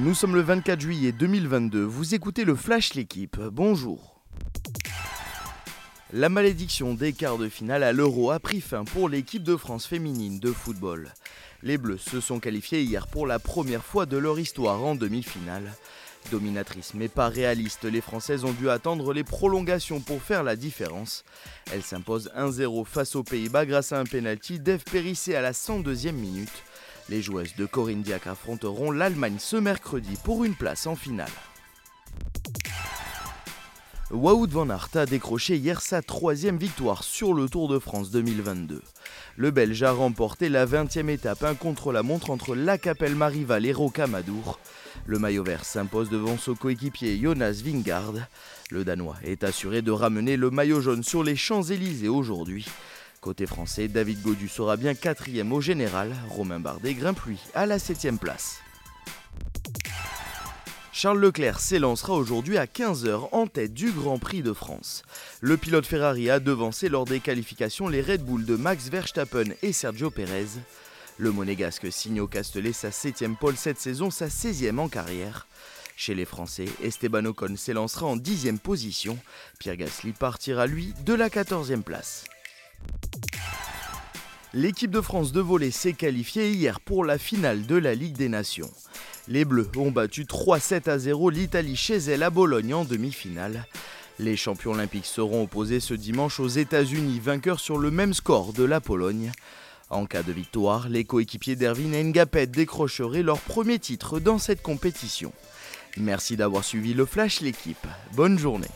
Nous sommes le 24 juillet 2022, vous écoutez le Flash L'équipe, bonjour. La malédiction des quarts de finale à l'Euro a pris fin pour l'équipe de France féminine de football. Les Bleus se sont qualifiés hier pour la première fois de leur histoire en demi-finale. Dominatrices mais pas réalistes, les Françaises ont dû attendre les prolongations pour faire la différence. Elles s'imposent 1-0 face aux Pays-Bas grâce à un penalty d'Eve Périssé à la 102e minute. Les joueuses de Corinne Diac affronteront l'Allemagne ce mercredi pour une place en finale. Wout van Aert a décroché hier sa troisième victoire sur le Tour de France 2022. Le Belge a remporté la 20e étape, un contre-la-montre entre La Capelle Marival et Rocamadour. Le maillot vert s'impose devant son coéquipier Jonas Vingard. Le Danois est assuré de ramener le maillot jaune sur les Champs-Élysées aujourd'hui. Côté français, David Godu sera bien quatrième au général, Romain Bardet grimpe lui à la septième place. Charles Leclerc s'élancera aujourd'hui à 15h en tête du Grand Prix de France. Le pilote Ferrari a devancé lors des qualifications les Red Bull de Max Verstappen et Sergio Perez. Le monégasque signe au Castellet sa 7 pole cette saison, sa 16e en carrière. Chez les Français, Esteban Ocon s'élancera en 10e position. Pierre Gasly partira lui de la 14e place. L'équipe de France de volley s'est qualifiée hier pour la finale de la Ligue des Nations. Les Bleus ont battu 3-7 à 0 l'Italie chez elle à Bologne en demi-finale. Les champions olympiques seront opposés ce dimanche aux États-Unis, vainqueurs sur le même score de la Pologne. En cas de victoire, les coéquipiers d'Erwin Ngapet décrocheraient leur premier titre dans cette compétition. Merci d'avoir suivi le Flash l'équipe. Bonne journée.